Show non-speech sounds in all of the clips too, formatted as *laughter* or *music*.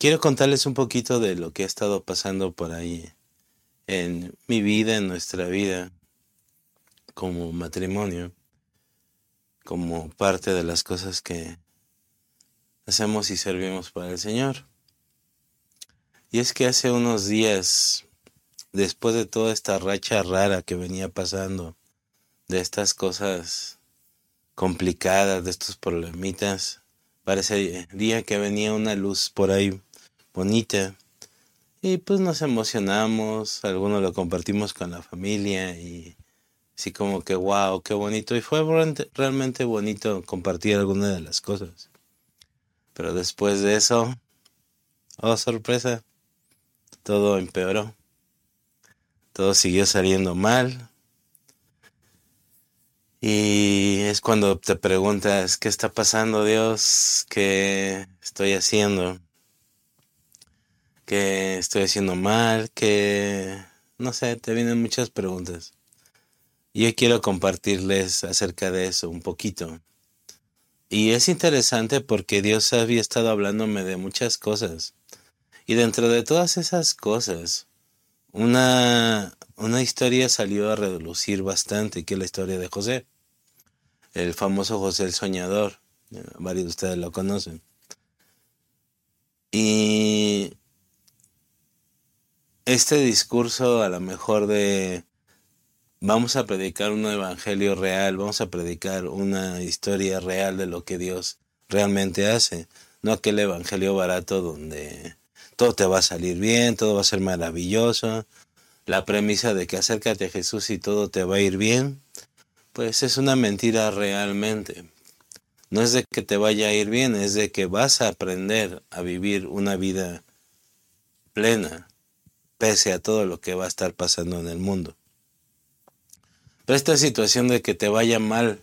quiero contarles un poquito de lo que ha estado pasando por ahí en mi vida, en nuestra vida, como matrimonio, como parte de las cosas que hacemos y servimos para el Señor. Y es que hace unos días, después de toda esta racha rara que venía pasando, de estas cosas complicadas, de estos problemitas, parecería que venía una luz por ahí bonita. Y pues nos emocionamos, algunos lo compartimos con la familia y así como que wow, qué bonito. Y fue realmente bonito compartir algunas de las cosas. Pero después de eso, oh sorpresa, todo empeoró. Todo siguió saliendo mal. Y es cuando te preguntas, ¿qué está pasando Dios? ¿Qué estoy haciendo? ¿Qué estoy haciendo mal? ¿Qué... No sé, te vienen muchas preguntas. Yo quiero compartirles acerca de eso un poquito. Y es interesante porque Dios había estado hablándome de muchas cosas. Y dentro de todas esas cosas, una, una historia salió a relucir bastante, que es la historia de José, el famoso José el Soñador. Varios de ustedes lo conocen. Y este discurso a lo mejor de vamos a predicar un evangelio real, vamos a predicar una historia real de lo que Dios realmente hace, no aquel evangelio barato donde todo te va a salir bien, todo va a ser maravilloso, la premisa de que acércate a Jesús y todo te va a ir bien, pues es una mentira realmente. No es de que te vaya a ir bien, es de que vas a aprender a vivir una vida plena, pese a todo lo que va a estar pasando en el mundo. Pero esta situación de que te vaya mal,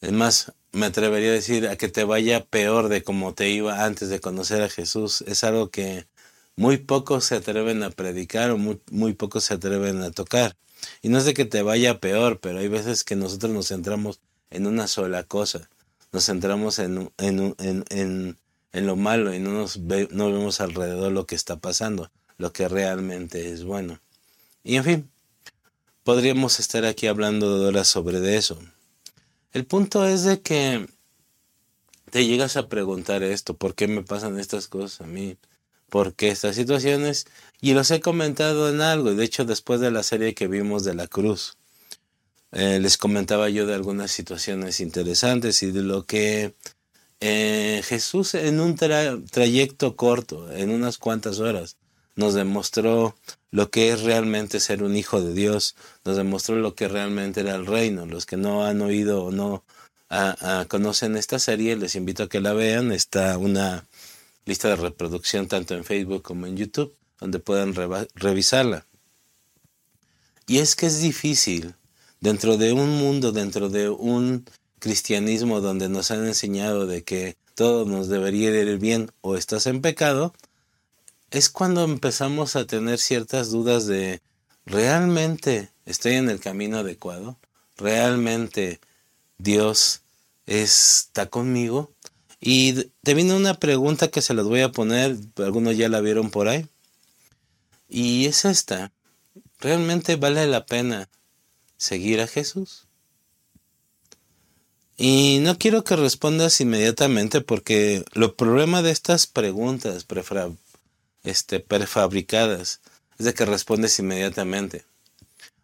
es más, me atrevería a decir a que te vaya peor de como te iba antes de conocer a Jesús, es algo que muy pocos se atreven a predicar o muy, muy pocos se atreven a tocar. Y no es de que te vaya peor, pero hay veces que nosotros nos centramos en una sola cosa. Nos centramos en, en, en, en lo malo y no, nos no vemos alrededor lo que está pasando, lo que realmente es bueno. Y en fin, podríamos estar aquí hablando de horas sobre eso. El punto es de que te llegas a preguntar esto, ¿por qué me pasan estas cosas a mí? ¿Por qué estas situaciones? Y los he comentado en algo, de hecho después de la serie que vimos de la cruz, eh, les comentaba yo de algunas situaciones interesantes y de lo que eh, Jesús en un trayecto corto, en unas cuantas horas, nos demostró lo que es realmente ser un hijo de Dios, nos demostró lo que realmente era el reino. Los que no han oído o no conocen esta serie, les invito a que la vean. Está una lista de reproducción tanto en Facebook como en YouTube, donde puedan revisarla. Y es que es difícil, dentro de un mundo, dentro de un cristianismo donde nos han enseñado de que todo nos debería ir bien o estás en pecado, es cuando empezamos a tener ciertas dudas de ¿realmente estoy en el camino adecuado? ¿Realmente Dios está conmigo? Y te vino una pregunta que se las voy a poner, algunos ya la vieron por ahí. Y es esta, ¿realmente vale la pena seguir a Jesús? Y no quiero que respondas inmediatamente porque lo problema de estas preguntas este, prefabricadas. Es de que respondes inmediatamente.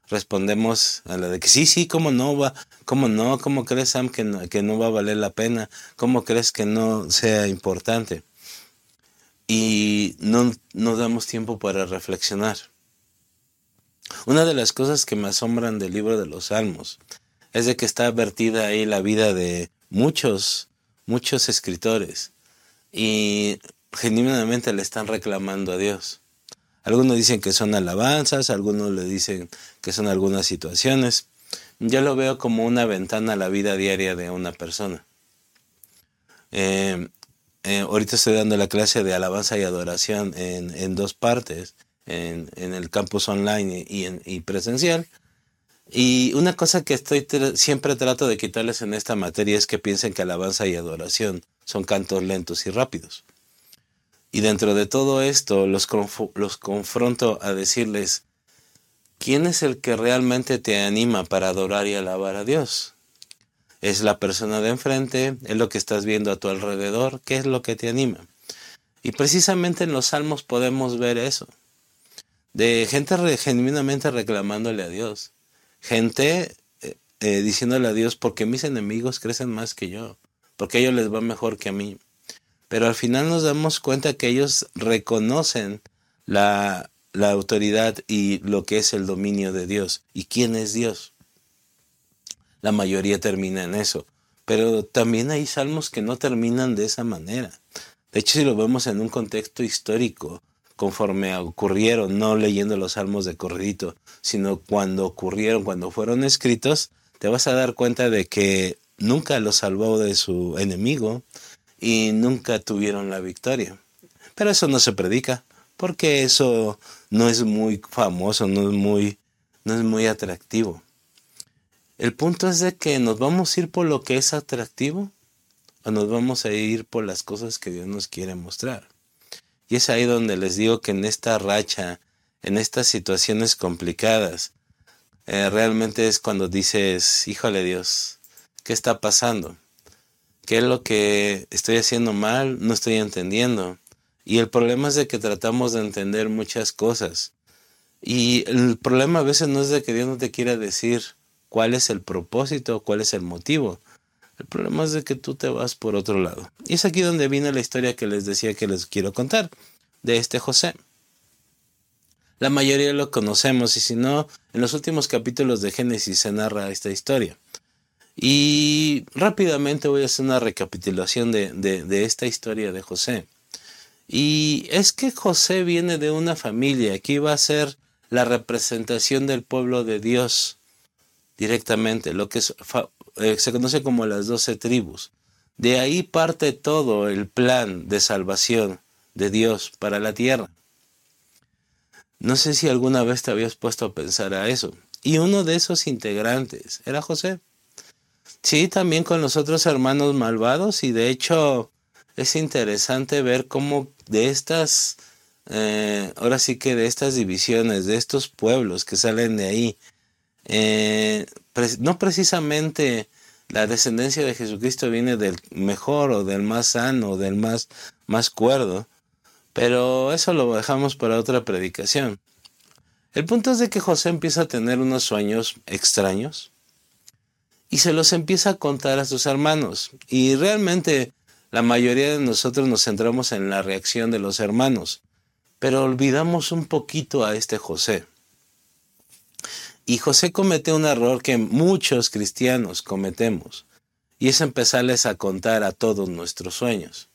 Respondemos a la de que sí, sí, cómo no va, cómo no, cómo crees Sam que no, que no va a valer la pena, cómo crees que no sea importante. Y no nos damos tiempo para reflexionar. Una de las cosas que me asombran del libro de los Salmos es de que está vertida ahí la vida de muchos, muchos escritores. Y genuinamente le están reclamando a Dios. Algunos dicen que son alabanzas, algunos le dicen que son algunas situaciones. Yo lo veo como una ventana a la vida diaria de una persona. Eh, eh, ahorita estoy dando la clase de alabanza y adoración en, dos partes, en, el campus online y, en, presencial. Y una cosa que estoy siempre trato de quitarles en esta materia es que piensen que alabanza y adoración son cantos lentos y rápidos. Y dentro de todo esto los, los confronto a decirles, ¿quién es el que realmente te anima para adorar y alabar a Dios? ¿Es la persona de enfrente? ¿Es lo que estás viendo a tu alrededor? ¿Qué es lo que te anima? Y precisamente en los salmos podemos ver eso. De gente genuinamente reclamándole a Dios. Gente eh, eh, diciéndole a Dios, porque mis enemigos crecen más que yo, porque a ellos les va mejor que a mí. Pero al final nos damos cuenta que ellos reconocen la, la autoridad y lo que es el dominio de Dios. ¿Y quién es Dios? La mayoría termina en eso. Pero también hay salmos que no terminan de esa manera. De hecho, si lo vemos en un contexto histórico, conforme ocurrieron, no leyendo los salmos de corridito, sino cuando ocurrieron, cuando fueron escritos, te vas a dar cuenta de que nunca los salvó de su enemigo y nunca tuvieron la victoria. Pero eso no se predica, porque eso no es muy famoso, no es muy, no es muy atractivo. El punto es de que nos vamos a ir por lo que es atractivo o nos vamos a ir por las cosas que Dios nos quiere mostrar. Y es ahí donde les digo que en esta racha, en estas situaciones complicadas, eh, realmente es cuando dices, híjole Dios, ¿qué está pasando? ¿Qué es lo que estoy haciendo mal? No estoy entendiendo. Y el problema es de que tratamos de entender muchas cosas. Y el problema a veces no es de que Dios no te quiera decir cuál es el propósito, cuál es el motivo, el problema es de que tú te vas por otro lado. Y es aquí donde viene la historia que les decía que les quiero contar, de este José. La mayoría lo conocemos y si no, en los últimos capítulos de Génesis se narra esta historia. Y rápidamente voy a hacer una recapitulación de, de esta historia de José. Y es que José viene de una familia que iba a ser la representación del pueblo de Dios directamente, lo que eh, se conoce como las doce tribus. De ahí parte todo el plan de salvación de Dios para la tierra. No sé si alguna vez te habías puesto a pensar a eso. Y uno de esos integrantes era José. Sí, también con los otros hermanos malvados y de hecho es interesante ver cómo de estas, eh, ahora sí que de estas divisiones, de estos pueblos que salen de ahí, eh, no precisamente la descendencia de Jesucristo viene del mejor o del más sano o del más, más cuerdo, pero eso lo dejamos para otra predicación. El punto es de que José empieza a tener unos sueños extraños y se los empieza a contar a sus hermanos. Y realmente la mayoría de nosotros nos centramos en la reacción de los hermanos, pero olvidamos un poquito a este José. Y José cometió un error que muchos cristianos cometemos, y es empezarles a contar a todos nuestros sueños.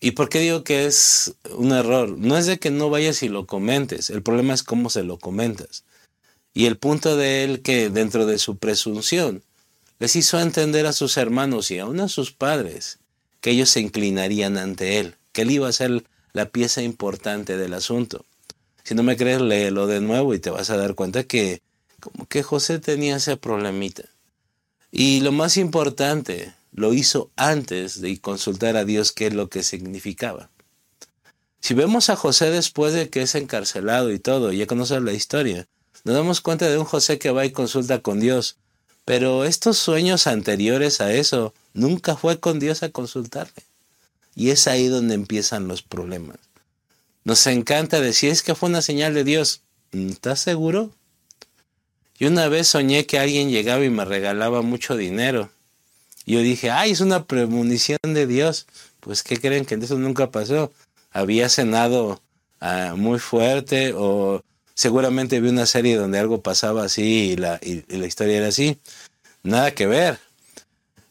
¿Y por qué digo que es un error? No es de que no vayas y lo comentes, el problema es cómo se lo comentas. Y el punto de él que dentro de su presunción les hizo entender a sus hermanos y aún a sus padres que ellos se inclinarían ante él, que él iba a ser la pieza importante del asunto. Si no me crees, léelo de nuevo y te vas a dar cuenta que como que José tenía ese problemita. Y lo más importante, lo hizo antes de consultar a Dios qué es lo que significaba. Si vemos a José después de que es encarcelado y todo, ya conoces la historia, nos damos cuenta de un José que va y consulta con Dios. Pero estos sueños anteriores a eso, nunca fue con Dios a consultarle. Y es ahí donde empiezan los problemas. Nos encanta decir, es que fue una señal de Dios. ¿Estás seguro? Y una vez soñé que alguien llegaba y me regalaba mucho dinero. Yo dije, ay, es una premonición de Dios. Pues, ¿qué creen que eso nunca pasó? Había cenado ah, muy fuerte o seguramente vi una serie donde algo pasaba así y la, y la historia era así. Nada que ver.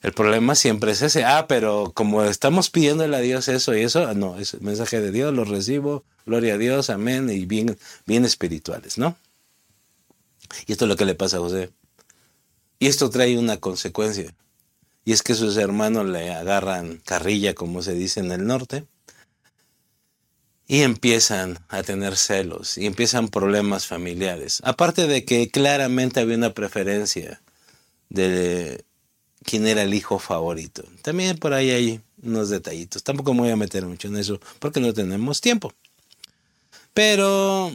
El problema siempre es ese. Ah, pero como estamos pidiéndole a Dios eso y eso, no, es el mensaje de Dios, lo recibo, gloria a Dios, amén, y bien, bien espirituales, ¿no? Y esto es lo que le pasa a José. Y esto trae una consecuencia. Y es que sus hermanos le agarran carrilla, como se dice en el norte, y empiezan a tener celos, y empiezan problemas familiares. Aparte de que claramente había una preferencia de quién era el hijo favorito. También por ahí hay unos detallitos. Tampoco me voy a meter mucho en eso porque no tenemos tiempo. Pero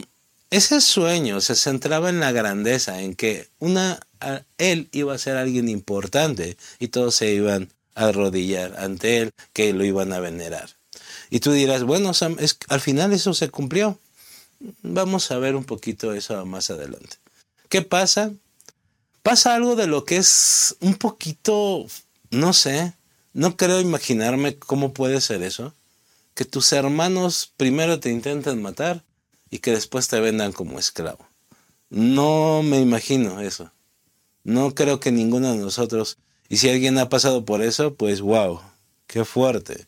ese sueño se centraba en la grandeza, en que una, él iba a ser alguien importante y todos se iban a arrodillar ante él, que lo iban a venerar. Y tú dirás, bueno, al final eso se cumplió. Vamos a ver un poquito eso más adelante. ¿Qué pasa? Pasa algo de lo que es un poquito, no sé, no creo imaginarme cómo puede ser eso. Que tus hermanos primero te intenten matar y que después te vendan como esclavo. No me imagino eso. No creo que ninguno de nosotros, y si alguien ha pasado por eso, pues wow, qué fuerte.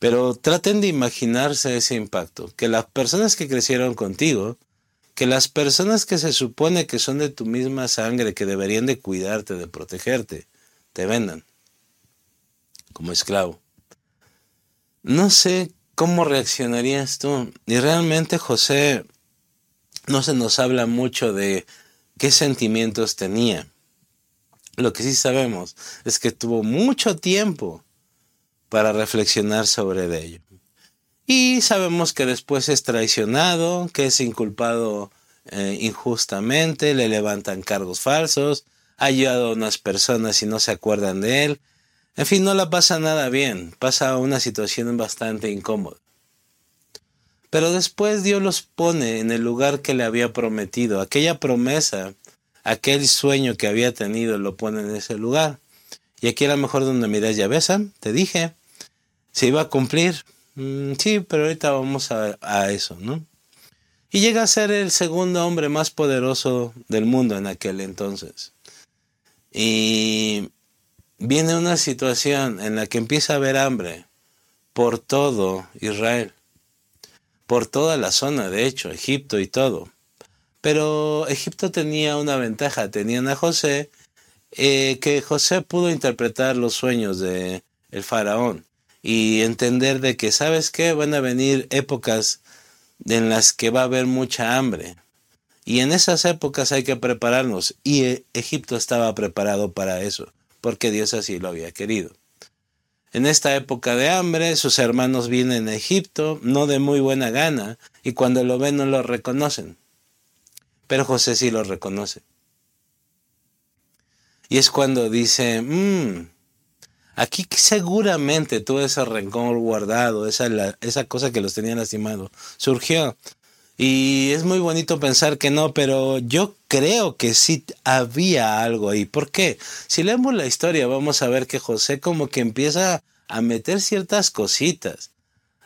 Pero traten de imaginarse ese impacto, que las personas que crecieron contigo, que las personas que se supone que son de tu misma sangre, que deberían de cuidarte, de protegerte, te vendan como esclavo. No sé cómo reaccionarías tú. Y realmente José no se nos habla mucho de qué sentimientos tenía. Lo que sí sabemos es que tuvo mucho tiempo para reflexionar sobre ello. Y sabemos que después es traicionado, que es inculpado eh, injustamente, le levantan cargos falsos, ha ayudado a unas personas y no se acuerdan de él. En fin, no la pasa nada bien, pasa una situación bastante incómoda. Pero después Dios los pone en el lugar que le había prometido. Aquella promesa, aquel sueño que había tenido, lo pone en ese lugar. Y aquí a lo mejor donde miras ya ves, te dije, se iba a cumplir. Mm, sí, pero ahorita vamos a, eso, ¿no? Y llega a ser el segundo hombre más poderoso del mundo en aquel entonces. Y viene una situación en la que empieza a haber hambre por todo Israel, por toda la zona, de hecho, Egipto y todo. Pero Egipto tenía una ventaja, tenían a José, eh, que José pudo interpretar los sueños de el faraón y entender de que, ¿sabes qué? Van a venir épocas en las que va a haber mucha hambre. Y en esas épocas hay que prepararnos. Y e, Egipto estaba preparado para eso, porque Dios así lo había querido. En esta época de hambre, sus hermanos vienen a Egipto, no de muy buena gana, y cuando lo ven no lo reconocen. Pero José sí lo reconoce. Y es cuando dice, mmm, Aquí seguramente todo ese rencor guardado, esa, esa cosa que los tenía lastimado, surgió. Y es muy bonito pensar que no, pero yo creo que sí había algo ahí. ¿Por qué? Si leemos la historia vamos a ver que José como que empieza a meter ciertas cositas.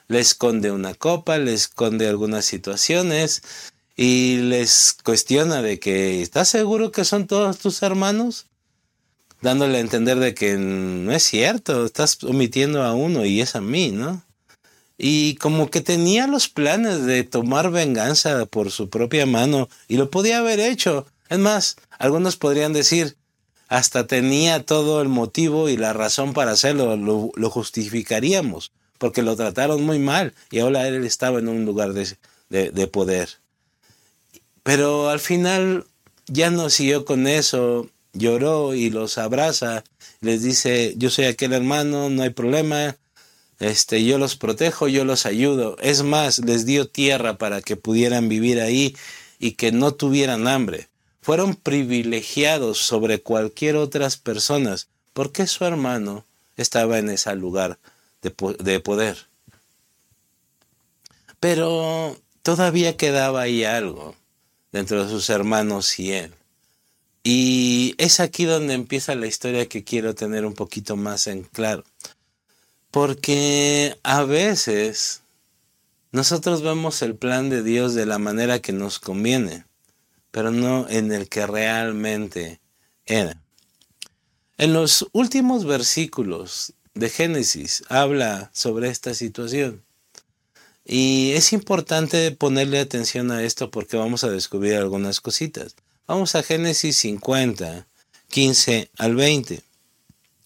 Le esconde una copa, le esconde algunas situaciones y les cuestiona de que ¿estás seguro que son todos tus hermanos? Dándole a entender de que no es cierto, estás omitiendo a uno y es a mí, ¿no? Y como que tenía los planes de tomar venganza por su propia mano y lo podía haber hecho. Es más, algunos podrían decir, hasta tenía todo el motivo y la razón para hacerlo, lo, justificaríamos, porque lo trataron muy mal y ahora él estaba en un lugar de, de poder. Pero al final ya no siguió con eso, lloró y los abraza, les dice, yo soy aquel hermano, no hay problema, este, yo los protejo, yo los ayudo. Es más, les dio tierra para que pudieran vivir ahí y que no tuvieran hambre. Fueron privilegiados sobre cualquier otras personas porque su hermano estaba en ese lugar de, de poder. Pero todavía quedaba ahí algo dentro de sus hermanos y él. Y es aquí donde empieza la historia que quiero tener un poquito más en claro. Porque a veces nosotros vemos el plan de Dios de la manera que nos conviene, pero no en el que realmente era. En los últimos versículos de Génesis habla sobre esta situación. Y es importante ponerle atención a esto porque vamos a descubrir algunas cositas. Vamos a Génesis 50, 15 al 20.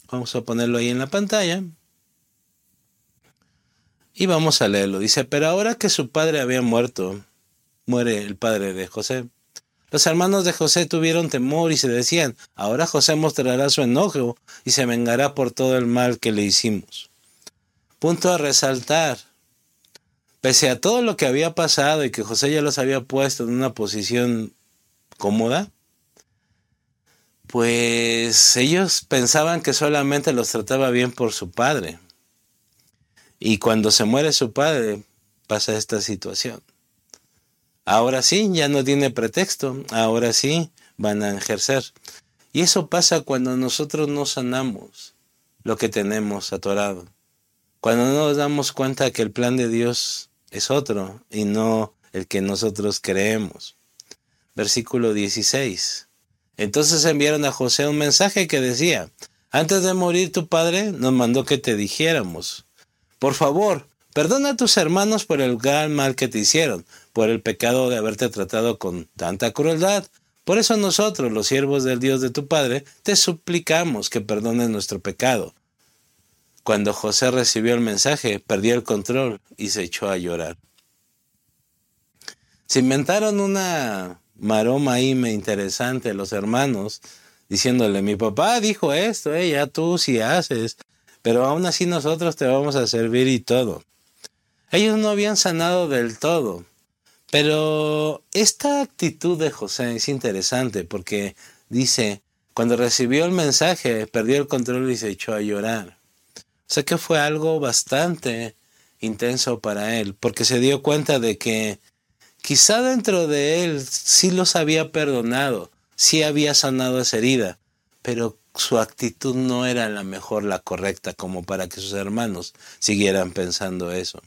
Vamos a ponerlo ahí en la pantalla. Y vamos a leerlo. Dice, pero ahora que su padre había muerto, muere el padre de José. Los hermanos de José tuvieron temor y se decían, ahora José mostrará su enojo y se vengará por todo el mal que le hicimos. Punto a resaltar. Pese a todo lo que había pasado y que José ya los había puesto en una posición cómoda, pues ellos pensaban que solamente los trataba bien por su padre. Y cuando se muere su padre, pasa esta situación. Ahora sí, ya no tiene pretexto, ahora sí van a ejercer. Y eso pasa cuando nosotros no sanamos lo que tenemos atorado. Cuando no nos damos cuenta que el plan de Dios es otro y no el que nosotros creemos. Versículo 16. Entonces enviaron a José un mensaje que decía, antes de morir tu padre nos mandó que te dijéramos, por favor, perdona a tus hermanos por el gran mal que te hicieron, por el pecado de haberte tratado con tanta crueldad. Por eso nosotros, los siervos del Dios de tu Padre, te suplicamos que perdones nuestro pecado. Cuando José recibió el mensaje, perdió el control y se echó a llorar. Se inventaron una maroma me interesante los hermanos, diciéndole, mi papá dijo esto, eh, ya tú sí haces, pero aún así nosotros te vamos a servir y todo. Ellos no habían sanado del todo. Pero esta actitud de José es interesante porque dice, cuando recibió el mensaje, perdió el control y se echó a llorar. O sea que fue algo bastante intenso para él, porque se dio cuenta de que quizá dentro de él sí los había perdonado, sí había sanado esa herida, pero su actitud no era la mejor, la correcta, como para que sus hermanos siguieran pensando eso.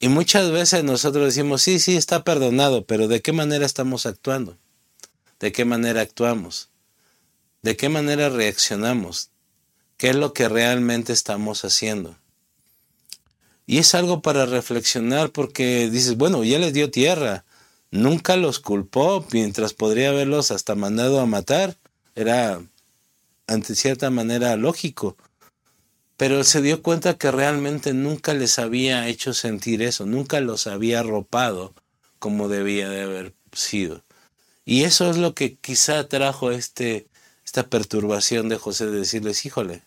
Y muchas veces nosotros decimos, sí, sí, está perdonado, pero ¿de qué manera estamos actuando? ¿De qué manera actuamos? ¿De qué manera reaccionamos? ¿Qué es lo que realmente estamos haciendo? Y es algo para reflexionar porque dices, bueno, ya les dio tierra, nunca los culpó, mientras podría haberlos hasta mandado a matar. Era, ante cierta manera, lógico pero se dio cuenta que realmente nunca les había hecho sentir eso, nunca los había arropado como debía de haber sido. Y eso es lo que quizá trajo este, esta perturbación de José de decirles, híjole,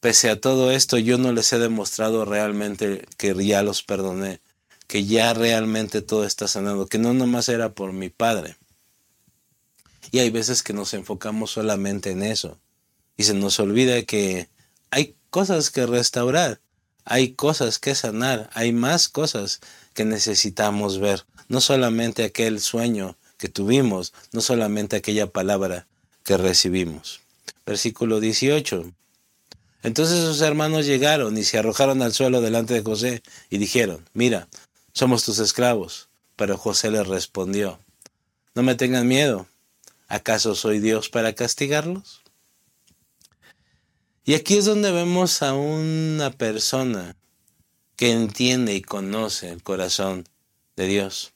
pese a todo esto yo no les he demostrado realmente que ya los perdoné, que ya realmente todo está sanado, que no nomás era por mi padre. Y hay veces que nos enfocamos solamente en eso y se nos olvida que hay cosas que restaurar, hay cosas que sanar, hay más cosas que necesitamos ver, no solamente aquel sueño que tuvimos, no solamente aquella palabra que recibimos. Versículo 18. Entonces sus hermanos llegaron y se arrojaron al suelo delante de José y dijeron, mira, somos tus esclavos. Pero José les respondió, no me tengan miedo, ¿acaso soy Dios para castigarlos? Y aquí es donde vemos a una persona que entiende y conoce el corazón de Dios.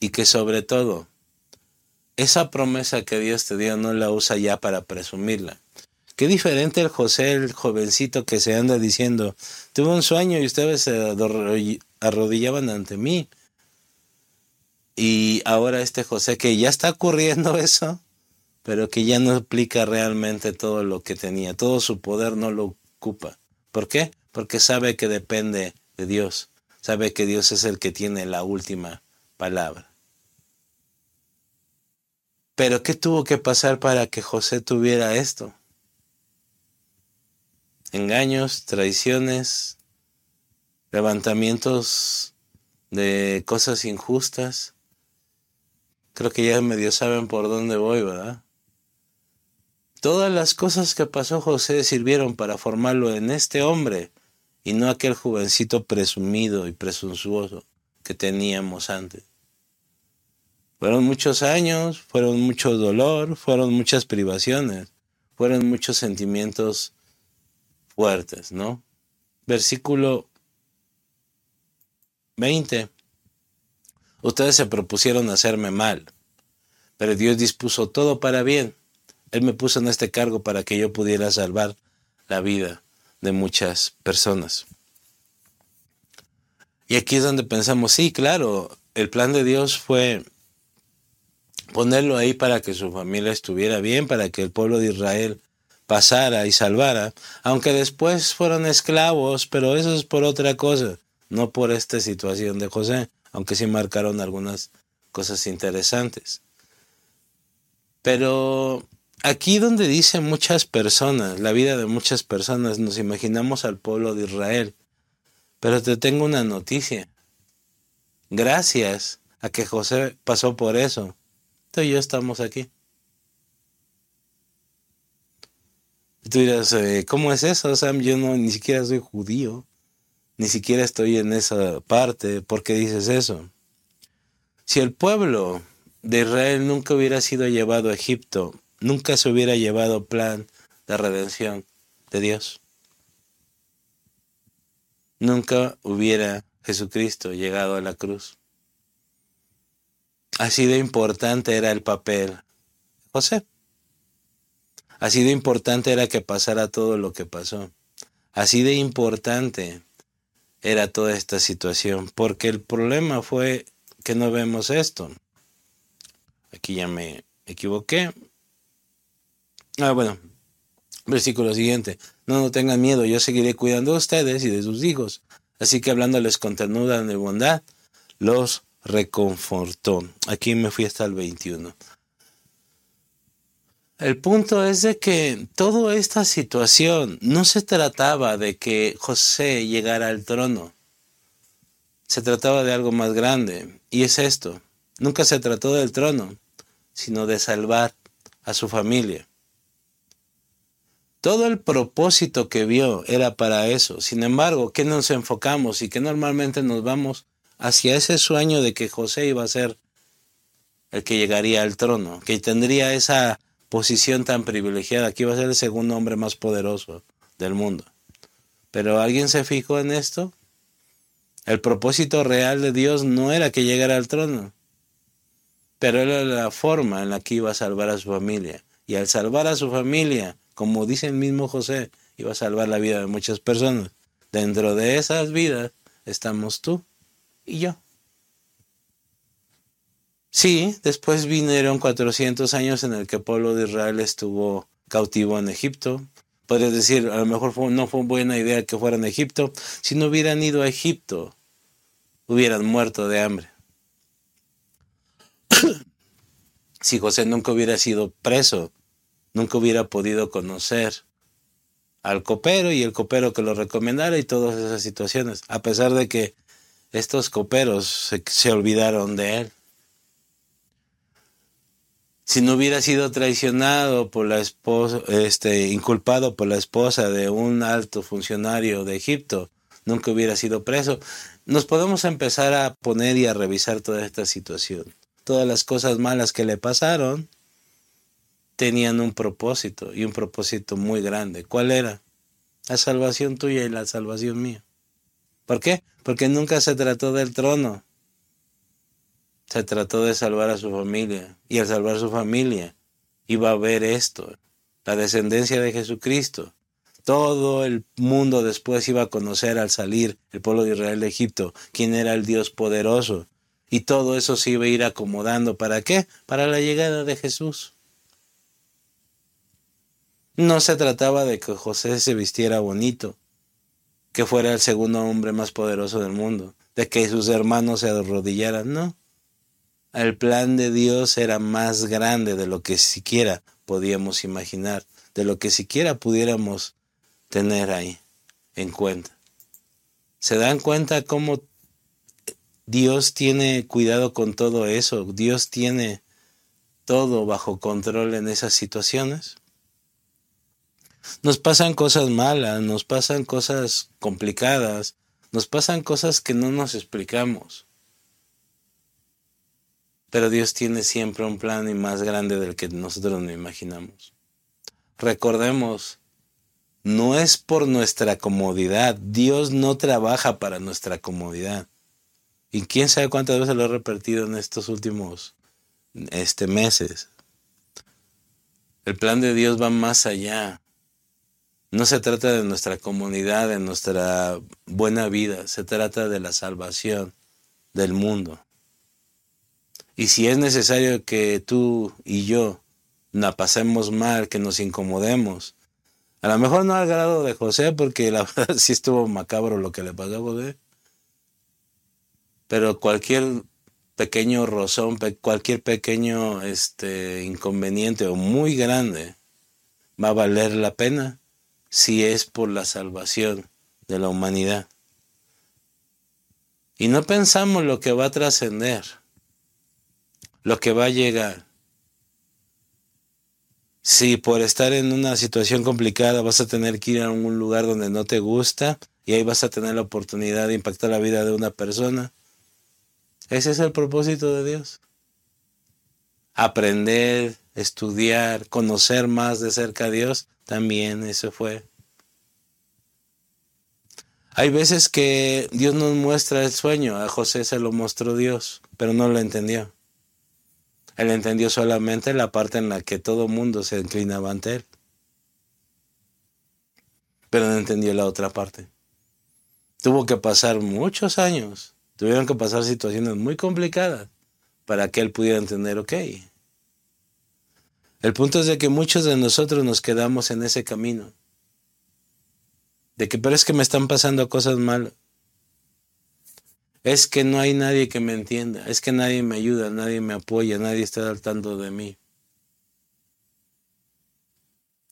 Y que sobre todo, esa promesa que Dios te dio no la usa ya para presumirla. Qué diferente el José, el jovencito que se anda diciendo, tuve un sueño y ustedes se arrodillaban ante mí. Y ahora este José que ya está ocurriendo *laughs* eso, pero que ya no aplica realmente todo lo que tenía, todo su poder no lo ocupa. ¿Por qué? Porque sabe que depende de Dios, sabe que Dios es el que tiene la última palabra. Pero ¿qué tuvo que pasar para que José tuviera esto? Engaños, traiciones, levantamientos de cosas injustas. Creo que ya medio saben por dónde voy, ¿verdad? Todas las cosas que pasó José sirvieron para formarlo en este hombre y no aquel jovencito presumido y presuntuoso que teníamos antes. Fueron muchos años, fueron mucho dolor, fueron muchas privaciones, fueron muchos sentimientos fuertes, ¿no? Versículo 20. Ustedes se propusieron hacerme mal, pero Dios dispuso todo para bien él me puso en este cargo para que yo pudiera salvar la vida de muchas personas. Y aquí es donde pensamos, sí, claro, el plan de Dios fue ponerlo ahí para que su familia estuviera bien, para que el pueblo de Israel pasara y salvara, aunque después fueron esclavos, pero eso es por otra cosa, no por esta situación de José, aunque sí marcaron algunas cosas interesantes. Pero aquí donde dicen muchas personas, la vida de muchas personas, nos imaginamos al pueblo de Israel. Pero te tengo una noticia. Gracias a que José pasó por eso, tú y yo estamos aquí. Tú dirás, eh, ¿cómo es eso, Sam? Yo no, ni siquiera soy judío, ni siquiera estoy en esa parte. ¿Por qué dices eso? Si el pueblo de Israel nunca hubiera sido llevado a Egipto, nunca se hubiera llevado plan de redención de Dios. Nunca hubiera Jesucristo llegado a la cruz. Así de importante era el papel José. Así de importante era que pasara todo lo que pasó. Así de importante era toda esta situación, porque el problema fue que no vemos esto. Aquí ya me equivoqué. Ah, bueno. Versículo siguiente. No, no tengan miedo, yo seguiré cuidando de ustedes y de sus hijos. Así que hablándoles con ternura de bondad, los reconfortó. Aquí me fui hasta el 21. El punto es de que toda esta situación no se trataba de que José llegara al trono. Se trataba de algo más grande. Y es esto. Nunca se trató del trono, sino de salvar a su familia. Todo el propósito que vio era para eso. Sin embargo, ¿qué nos enfocamos y que normalmente nos vamos hacia ese sueño de que José iba a ser el que llegaría al trono, que tendría esa posición tan privilegiada, que iba a ser el segundo hombre más poderoso del mundo. Pero ¿alguien se fijó en esto? El propósito real de Dios no era que llegara al trono, pero era la forma en la que iba a salvar a su familia. Y al salvar a su familia, como dice el mismo José, iba a salvar la vida de muchas personas. Dentro de esas vidas estamos tú y yo. Sí, después vinieron 400 años en el que el pueblo de Israel estuvo cautivo en Egipto. Puedes decir, a lo mejor no fue buena idea que fueran a Egipto. Si no hubieran ido a Egipto, hubieran muerto de hambre. *coughs* si José nunca hubiera sido preso, nunca hubiera podido conocer al copero y el copero que lo recomendara y todas esas situaciones, a pesar de que estos coperos se, olvidaron de él. Si no hubiera sido traicionado por la esposa, este, inculpado por la esposa de un alto funcionario de Egipto, nunca hubiera sido preso. Nos podemos empezar a poner y a revisar toda esta situación todas las cosas malas que le pasaron tenían un propósito y un propósito muy grande. ¿Cuál era? La salvación tuya y la salvación mía. ¿Por qué? Porque nunca se trató del trono. Se trató de salvar a su familia. Y al salvar su familia iba a ver esto, la descendencia de Jesucristo. Todo el mundo después iba a conocer al salir el pueblo de Israel de Egipto, quién era el Dios poderoso, y todo eso se iba a ir acomodando. ¿Para qué? Para la llegada de Jesús. No se trataba de que José se vistiera bonito, que fuera el segundo hombre más poderoso del mundo, de que sus hermanos se arrodillaran, no. El plan de Dios era más grande de lo que siquiera podíamos imaginar, de lo que siquiera pudiéramos tener ahí en cuenta. ¿Se dan cuenta cómo Dios tiene cuidado con todo eso, Dios tiene todo bajo control en esas situaciones. Nos pasan cosas malas, nos pasan cosas complicadas, nos pasan cosas que no nos explicamos. Pero Dios tiene siempre un plan y más grande del que nosotros no imaginamos. Recordemos, no es por nuestra comodidad, Dios no trabaja para nuestra comodidad. Y quién sabe cuántas veces lo he repetido en estos últimos este, meses. El plan de Dios va más allá. No se trata de nuestra comunidad, de nuestra buena vida, se trata de la salvación del mundo. Y si es necesario que tú y yo la pasemos mal, que nos incomodemos, a lo mejor no al grado de José, porque la *laughs* verdad sí estuvo macabro lo que le pasó a José. Pero cualquier pequeño rozón, cualquier pequeño este, inconveniente o muy grande va a valer la pena si es por la salvación de la humanidad. Y no pensamos lo que va a trascender, lo que va a llegar. Si por estar en una situación complicada vas a tener que ir a un lugar donde no te gusta y ahí vas a tener la oportunidad de impactar la vida de una persona, ese es el propósito de Dios. Aprender, estudiar, conocer más de cerca a Dios, también eso fue. Hay veces que Dios nos muestra el sueño, a José se lo mostró Dios, pero no lo entendió. Él entendió solamente la parte en la que todo mundo se inclinaba ante él. Pero no entendió la otra parte. Tuvo que pasar muchos años Tuvieron que pasar situaciones muy complicadas para que él pudiera entender, ok. El punto es de que muchos de nosotros nos quedamos en ese camino. De que, pero es que me están pasando cosas malas. Es que no hay nadie que me entienda. Es que nadie me ayuda, nadie me apoya, nadie está al de mí.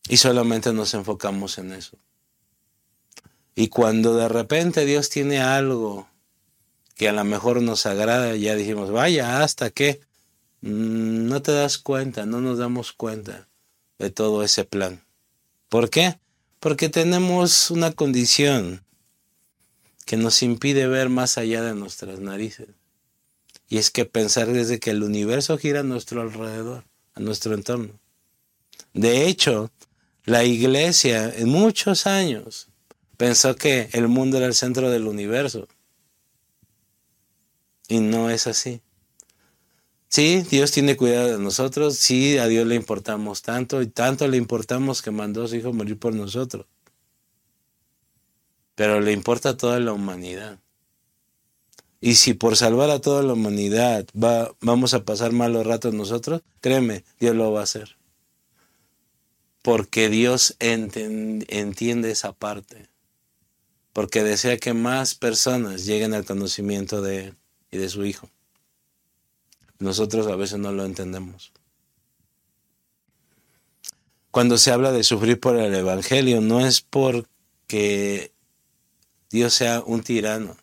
Y solamente nos enfocamos en eso. Y cuando de repente Dios tiene algo que a lo mejor nos agrada, ya dijimos, vaya, hasta que mm, no te das cuenta, no nos damos cuenta de todo ese plan. ¿Por qué? Porque tenemos una condición que nos impide ver más allá de nuestras narices. Y es que pensar desde que el universo gira a nuestro alrededor, a nuestro entorno. De hecho, la iglesia en muchos años pensó que el mundo era el centro del universo. Y no es así. Sí, Dios tiene cuidado de nosotros, sí, a Dios le importamos tanto y tanto le importamos que mandó a su Hijo morir por nosotros. Pero le importa a toda la humanidad. Y si por salvar a toda la humanidad va, vamos a pasar malos ratos nosotros, créeme, Dios lo va a hacer. Porque Dios entiende esa parte. Porque desea que más personas lleguen al conocimiento de Él y de su Hijo. Nosotros a veces no lo entendemos. Cuando se habla de sufrir por el Evangelio, no es porque Dios sea un tirano,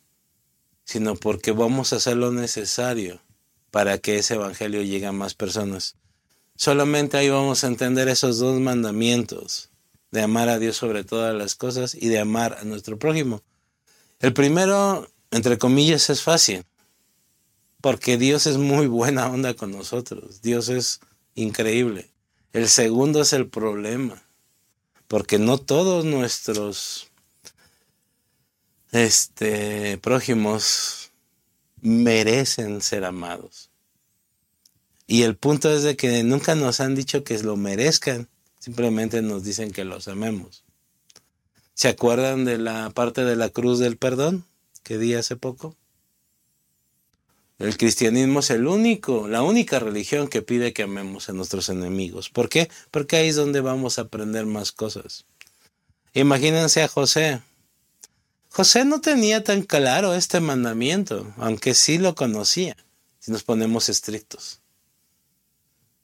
sino porque vamos a hacer lo necesario para que ese Evangelio llegue a más personas. Solamente ahí vamos a entender esos dos mandamientos, de amar a Dios sobre todas las cosas y de amar a nuestro prójimo. El primero, entre comillas, es fácil, porque Dios es muy buena onda con nosotros. Dios es increíble. El segundo es el problema, porque no todos nuestros este, prójimos merecen ser amados. Y el punto es de que nunca nos han dicho que lo merezcan, simplemente nos dicen que los amemos. ¿Se acuerdan de la parte de la cruz del perdón que di hace poco? El cristianismo es el único, la única religión que pide que amemos a nuestros enemigos. ¿Por qué? Porque ahí es donde vamos a aprender más cosas. Imagínense a José. José no tenía tan claro este mandamiento, aunque sí lo conocía, si nos ponemos estrictos.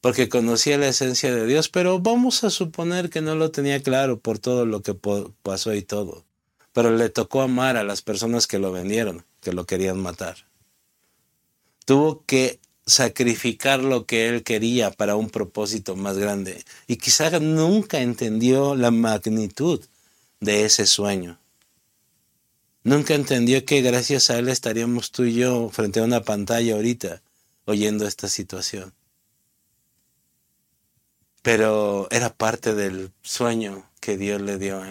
Porque conocía la esencia de Dios, pero vamos a suponer que no lo tenía claro por todo lo que pasó y todo. Pero le tocó amar a las personas que lo vendieron, que lo querían matar tuvo que sacrificar lo que él quería para un propósito más grande. Y quizá nunca entendió la magnitud de ese sueño. Nunca entendió que gracias a él estaríamos tú y yo frente a una pantalla ahorita oyendo esta situación. Pero era parte del sueño que Dios le dio.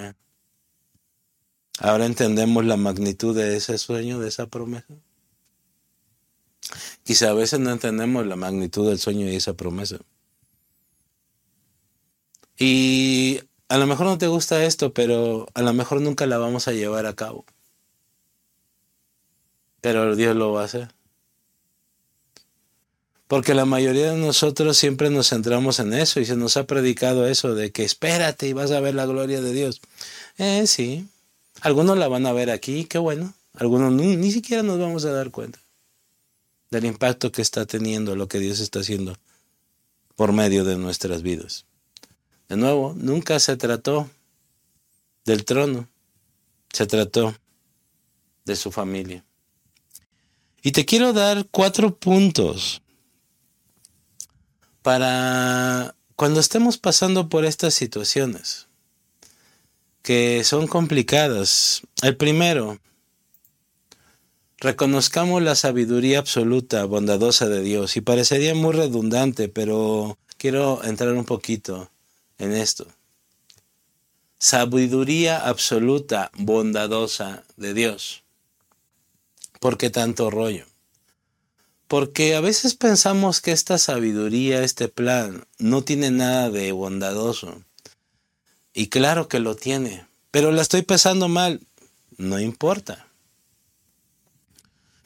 Ahora entendemos la magnitud de ese sueño, de esa promesa. Quizá a veces no entendemos la magnitud del sueño y esa promesa. Y a lo mejor no te gusta esto, pero a lo mejor nunca la vamos a llevar a cabo. Pero Dios lo va a hacer. Porque la mayoría de nosotros siempre nos centramos en eso y se nos ha predicado eso de que espérate y vas a ver la gloria de Dios. Eh, sí. Algunos la van a ver aquí, qué bueno. Algunos ni, ni siquiera nos vamos a dar cuenta del impacto que está teniendo lo que Dios está haciendo por medio de nuestras vidas. De nuevo, nunca se trató del trono, se trató de su familia. Y te quiero dar cuatro puntos para cuando estemos pasando por estas situaciones que son complicadas. El primero, reconozcamos la sabiduría absoluta, bondadosa de Dios. Y parecería muy redundante, pero quiero entrar un poquito en esto. Sabiduría absoluta, bondadosa de Dios. ¿Por qué tanto rollo? Porque a veces pensamos que esta sabiduría, este plan, no tiene nada de bondadoso. Y claro que lo tiene, pero la estoy pensando mal. No importa.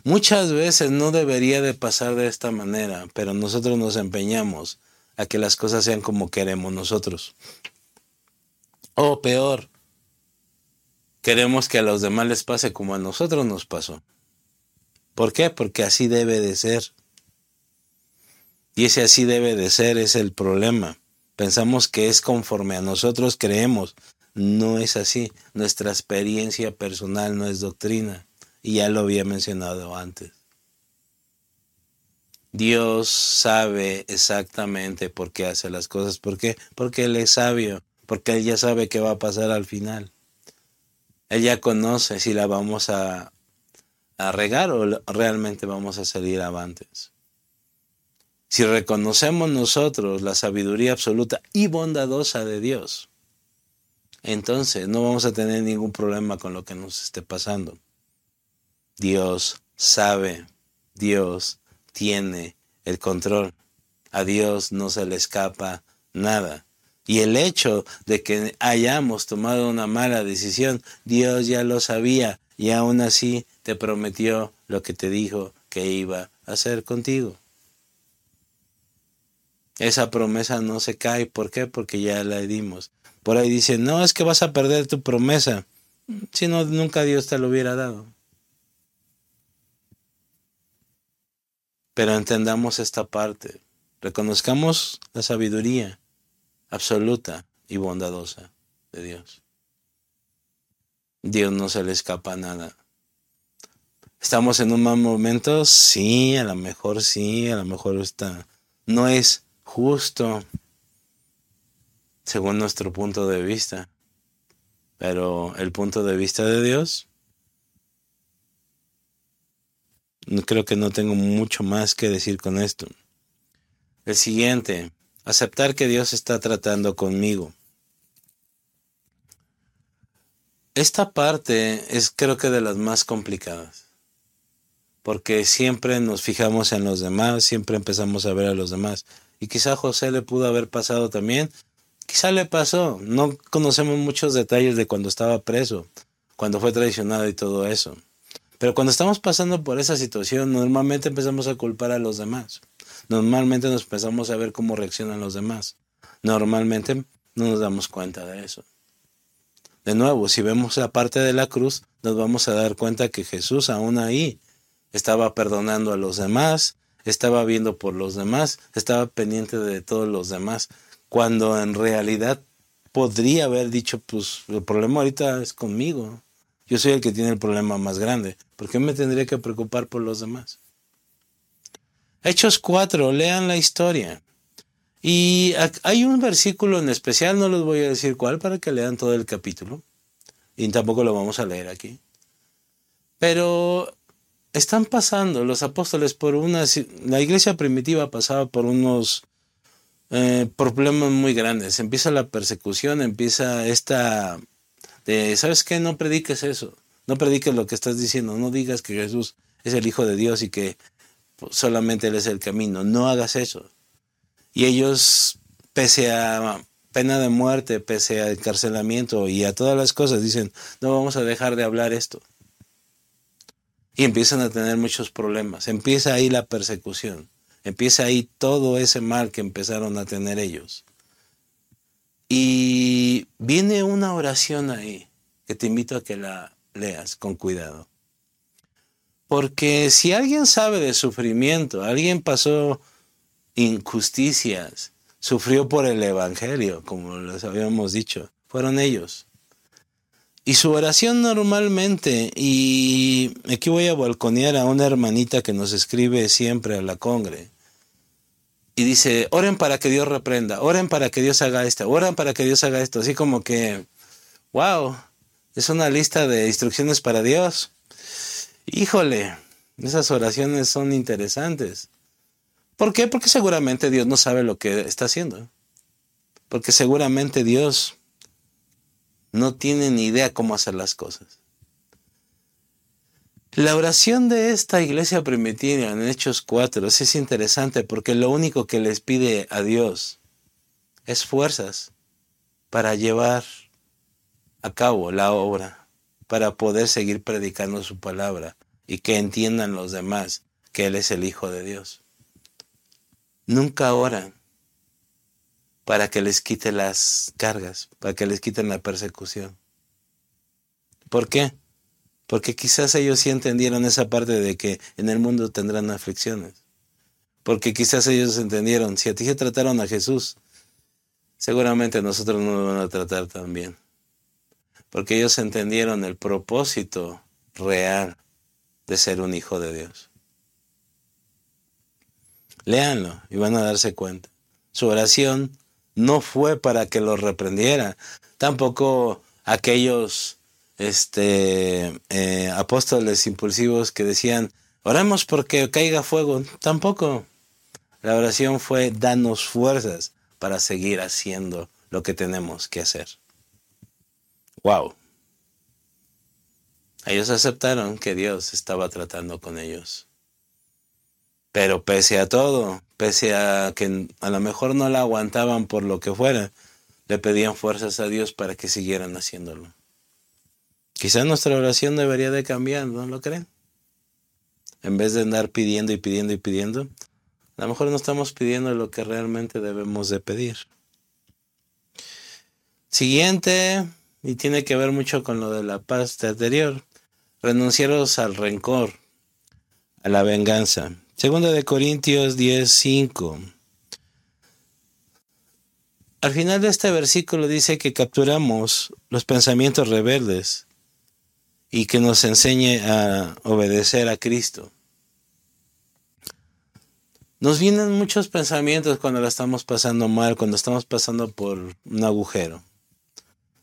Muchas veces no debería de pasar de esta manera, pero nosotros nos empeñamos a que las cosas sean como queremos nosotros. O peor, queremos que a los demás les pase como a nosotros nos pasó. ¿Por qué? Porque así debe de ser. Y ese así debe de ser es el problema. Pensamos que es conforme a nosotros creemos. No es así. Nuestra experiencia personal no es doctrina. Y ya lo había mencionado antes. Dios sabe exactamente por qué hace las cosas. ¿Por qué? Porque Él es sabio. Porque Él ya sabe qué va a pasar al final. Él ya conoce si la vamos a a regar o realmente vamos a salir avantes. Si reconocemos nosotros la sabiduría absoluta y bondadosa de Dios, entonces no vamos a tener ningún problema con lo que nos esté pasando. Dios sabe, Dios tiene el control. A Dios no se le escapa nada. Y el hecho de que hayamos tomado una mala decisión, Dios ya lo sabía y aún así te prometió lo que te dijo que iba a hacer contigo. Esa promesa no se cae. ¿Por qué? Porque ya la dimos. Por ahí dicen, no, es que vas a perder tu promesa. Si no, nunca Dios te lo hubiera dado. Pero entendamos esta parte. Reconozcamos la sabiduría absoluta y bondadosa de Dios. Dios no se le escapa nada. ¿Estamos en un mal momento? Sí, a lo mejor sí, a lo mejor está. No es justo según nuestro punto de vista. Pero el punto de vista de Dios, creo que no tengo mucho más que decir con esto. El siguiente, aceptar que Dios está tratando conmigo. Esta parte es creo que de las más complicadas porque siempre nos fijamos en los demás, siempre empezamos a ver a los demás. Y quizá a José le pudo haber pasado también, quizá le pasó, no conocemos muchos detalles de cuando estaba preso, cuando fue traicionado y todo eso. Pero cuando estamos pasando por esa situación, normalmente empezamos a culpar a los demás. Normalmente nos empezamos a ver cómo reaccionan los demás. Normalmente no nos damos cuenta de eso. De nuevo, si vemos la parte de la cruz, nos vamos a dar cuenta que Jesús aún ahí estaba perdonando a los demás, estaba viendo por los demás, estaba pendiente de todos los demás, cuando en realidad podría haber dicho, pues el problema ahorita es conmigo, yo soy el que tiene el problema más grande, ¿por qué me tendría que preocupar por los demás? Hechos 4, lean la historia. Y hay un versículo en especial, no les voy a decir cuál, para que lean todo el capítulo. Y tampoco lo vamos a leer aquí. Pero están pasando los apóstoles por una... La iglesia primitiva pasaba por unos eh, problemas muy grandes. Empieza la persecución, empieza esta... De, ¿Sabes qué? No prediques eso. No prediques lo que estás diciendo. No digas que Jesús es el Hijo de Dios y que solamente Él es el camino. No hagas eso. Y ellos, pese a pena de muerte, pese a encarcelamiento y a todas las cosas, dicen, no vamos a dejar de hablar esto y empiezan a tener muchos problemas. Empieza ahí la persecución. Empieza ahí todo ese mal que empezaron a tener ellos. Y viene una oración ahí que te invito a que la leas con cuidado. Porque si alguien sabe de sufrimiento, alguien pasó injusticias, sufrió por el Evangelio, como les habíamos dicho, fueron ellos. Y su oración normalmente, y aquí voy a balconear a una hermanita que nos escribe siempre a la congre, y dice, oren para que Dios reprenda, oren para que Dios haga esto, oren para que Dios haga esto, así como que, wow, es una lista de instrucciones para Dios. Híjole, esas oraciones son interesantes. ¿Por qué? Porque seguramente Dios no sabe lo que está haciendo. Porque seguramente Dios no tiene ni idea cómo hacer las cosas. La oración de esta iglesia primitiva en Hechos 4 es interesante porque lo único que les pide a Dios es fuerzas para llevar a cabo la obra, para poder seguir predicando su palabra y que entiendan los demás que Él es el Hijo de Dios. Nunca oran para que les quite las cargas, para que les quiten la persecución. ¿Por qué? Porque quizás ellos sí entendieron esa parte de que en el mundo tendrán aflicciones. Porque quizás ellos entendieron, si a ti se trataron a Jesús, seguramente nosotros no nos van a tratar tan bien. Porque ellos entendieron el propósito real de ser un hijo de Dios. Léanlo y van a darse cuenta. Su oración no fue para que los reprendiera, tampoco aquellos este, eh, apóstoles impulsivos que decían, oremos porque caiga fuego, tampoco. La oración fue, danos fuerzas para seguir haciendo lo que tenemos que hacer. Wow. Ellos aceptaron que Dios estaba tratando con ellos. Pero pese a todo, pese a que a lo mejor no la aguantaban por lo que fuera, le pedían fuerzas a Dios para que siguieran haciéndolo. Quizás nuestra oración debería de cambiar, ¿no lo creen? En vez de andar pidiendo y pidiendo y pidiendo, a lo mejor no estamos pidiendo lo que realmente debemos de pedir. Siguiente, y tiene que ver mucho con lo de la paz anterior, renunciaros al rencor, a la venganza. Segunda de Corintios 10:5. Al final de este versículo dice que capturamos los pensamientos rebeldes y que nos enseñe a obedecer a Cristo. Nos vienen muchos pensamientos cuando la estamos pasando mal, cuando estamos pasando por un agujero.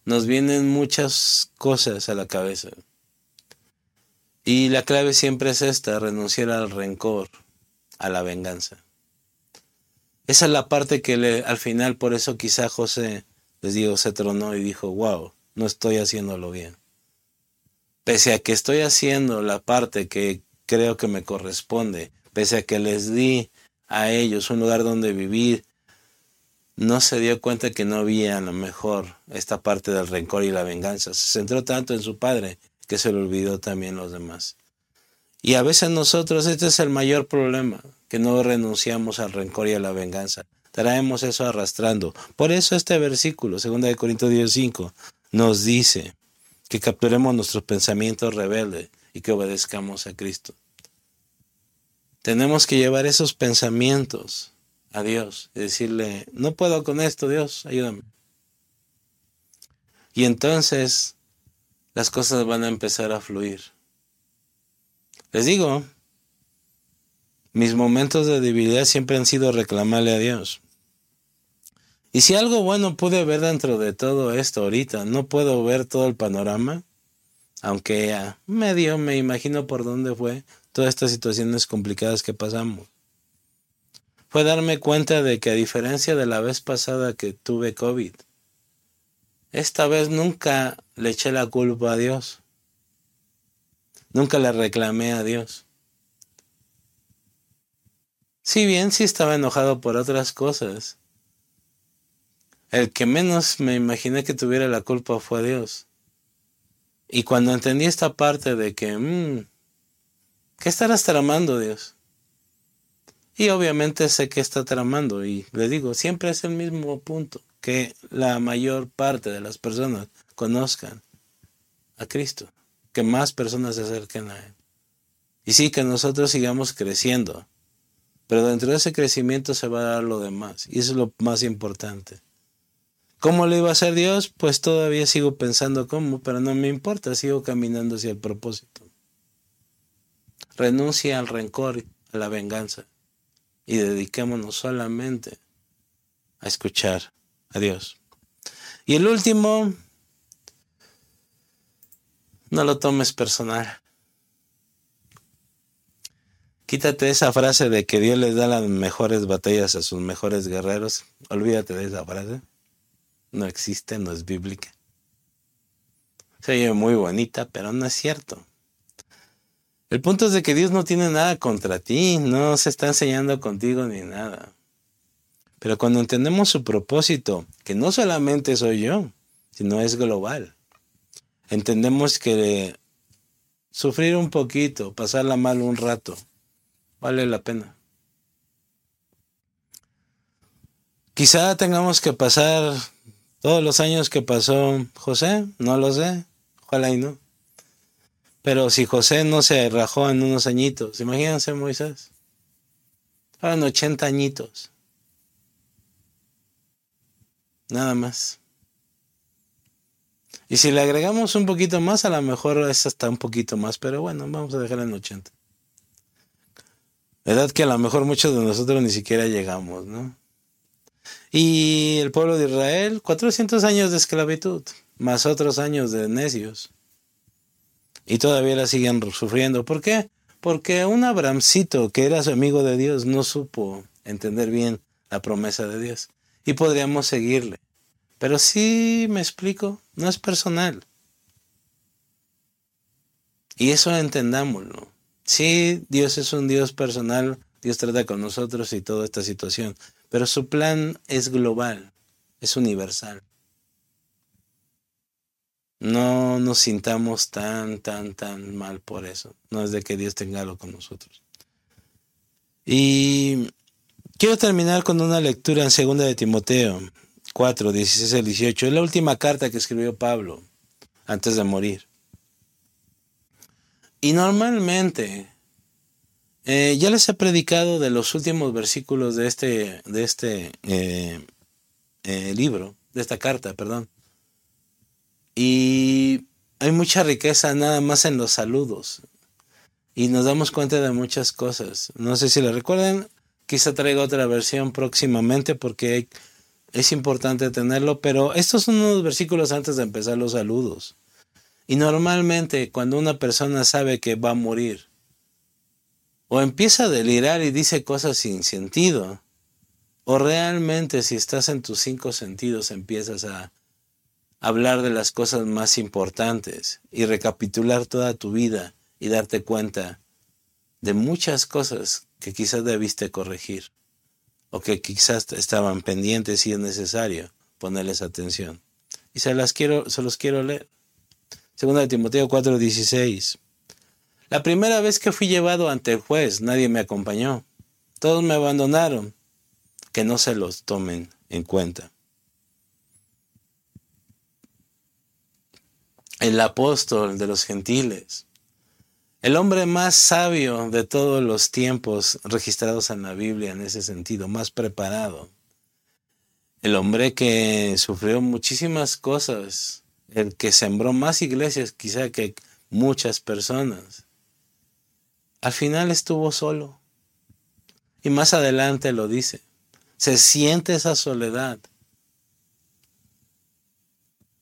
Nos vienen muchas cosas a la cabeza. Y la clave siempre es esta, renunciar al rencor, a la venganza. Esa es la parte que le, al final, por eso quizá José, les digo, se tronó y dijo, wow, no estoy haciéndolo bien. Pese a que estoy haciendo la parte que creo que me corresponde, pese a que les di a ellos un lugar donde vivir, no se dio cuenta que no había a lo mejor esta parte del rencor y la venganza. Se centró tanto en su padre que se le olvidó también los demás. Y a veces nosotros, este es el mayor problema, que no renunciamos al rencor y a la venganza. Traemos eso arrastrando. Por eso este versículo, 2 de Corintios 10:5, nos dice que capturemos nuestros pensamientos rebeldes y que obedezcamos a Cristo. Tenemos que llevar esos pensamientos a Dios y decirle, no puedo con esto, Dios, ayúdame. Y entonces las cosas van a empezar a fluir. Les digo, mis momentos de debilidad siempre han sido reclamarle a Dios. Y si algo bueno pude ver dentro de todo esto ahorita, no puedo ver todo el panorama, aunque a medio me imagino por dónde fue todas estas situaciones complicadas que pasamos. Fue darme cuenta de que a diferencia de la vez pasada que tuve COVID, esta vez nunca le eché la culpa a Dios. Nunca le reclamé a Dios. Si bien sí estaba enojado por otras cosas, el que menos me imaginé que tuviera la culpa fue Dios. Y cuando entendí esta parte de que, mmm, ¿qué estarás tramando Dios? Y obviamente sé que está tramando y le digo, siempre es el mismo punto, que la mayor parte de las personas conozcan a Cristo, que más personas se acerquen a Él. Y sí, que nosotros sigamos creciendo, pero dentro de ese crecimiento se va a dar lo demás, y eso es lo más importante. ¿Cómo le iba a hacer Dios? Pues todavía sigo pensando cómo, pero no me importa, sigo caminando hacia el propósito. Renuncia al rencor, a la venganza, y dediquémonos solamente a escuchar a Dios. Y el último, no lo tomes personal. Quítate esa frase de que Dios les da las mejores batallas a sus mejores guerreros. Olvídate de esa frase. No existe, no es bíblica. Se oye muy bonita, pero no es cierto. El punto es de que Dios no tiene nada contra ti, no se está enseñando contigo ni nada. Pero cuando entendemos su propósito, que no solamente soy yo, sino es global, entendemos que sufrir un poquito, pasarla mal un rato, vale la pena. Quizá tengamos que pasar todos los años que pasó José, no lo sé, ojalá y no. Pero si José no se rajó en unos añitos, imagínense Moisés, eran 80 añitos, nada más. Y si le agregamos un poquito más, a lo mejor es hasta un poquito más, pero bueno, vamos a dejar en 80. Edad que a lo mejor muchos de nosotros ni siquiera llegamos, ¿no? Y el pueblo de Israel, 400 años de esclavitud, más otros años de necios. Y todavía la siguen sufriendo. ¿Por qué? Porque un Abramcito, que era su amigo de Dios, no supo entender bien la promesa de Dios. Y podríamos seguirle. Pero sí me explico, no es personal. Y eso entendámoslo. Sí, Dios es un Dios personal, Dios trata con nosotros y toda esta situación, pero su plan es global, es universal. No nos sintamos tan, tan, tan mal por eso. No es de que Dios tenga algo con nosotros. Y quiero terminar con una lectura en segunda de Timoteo. 4, 16 al 18. Es la última carta que escribió Pablo antes de morir. Y normalmente, eh, ya les he predicado de los últimos versículos de este, de este eh, eh, libro, de esta carta, perdón. Y hay mucha riqueza nada más en los saludos. Y nos damos cuenta de muchas cosas. No sé si lo recuerdan. Quizá traiga otra versión próximamente porque es importante tenerlo, pero estos son unos versículos antes de empezar los saludos. Y normalmente cuando una persona sabe que va a morir, o empieza a delirar y dice cosas sin sentido, o realmente si estás en tus cinco sentidos empiezas a hablar de las cosas más importantes y recapitular toda tu vida y darte cuenta de muchas cosas que quizás debiste corregir o que quizás estaban pendientes y es necesario ponerles atención. Y se las quiero, se los quiero leer. Segunda de Timoteo 4:16. La primera vez que fui llevado ante el juez, nadie me acompañó. Todos me abandonaron. Que no se los tomen en cuenta. El apóstol de los gentiles el hombre más sabio de todos los tiempos registrados en la Biblia en ese sentido, más preparado. El hombre que sufrió muchísimas cosas, el que sembró más iglesias quizá que muchas personas. Al final estuvo solo. Y más adelante lo dice. Se siente esa soledad.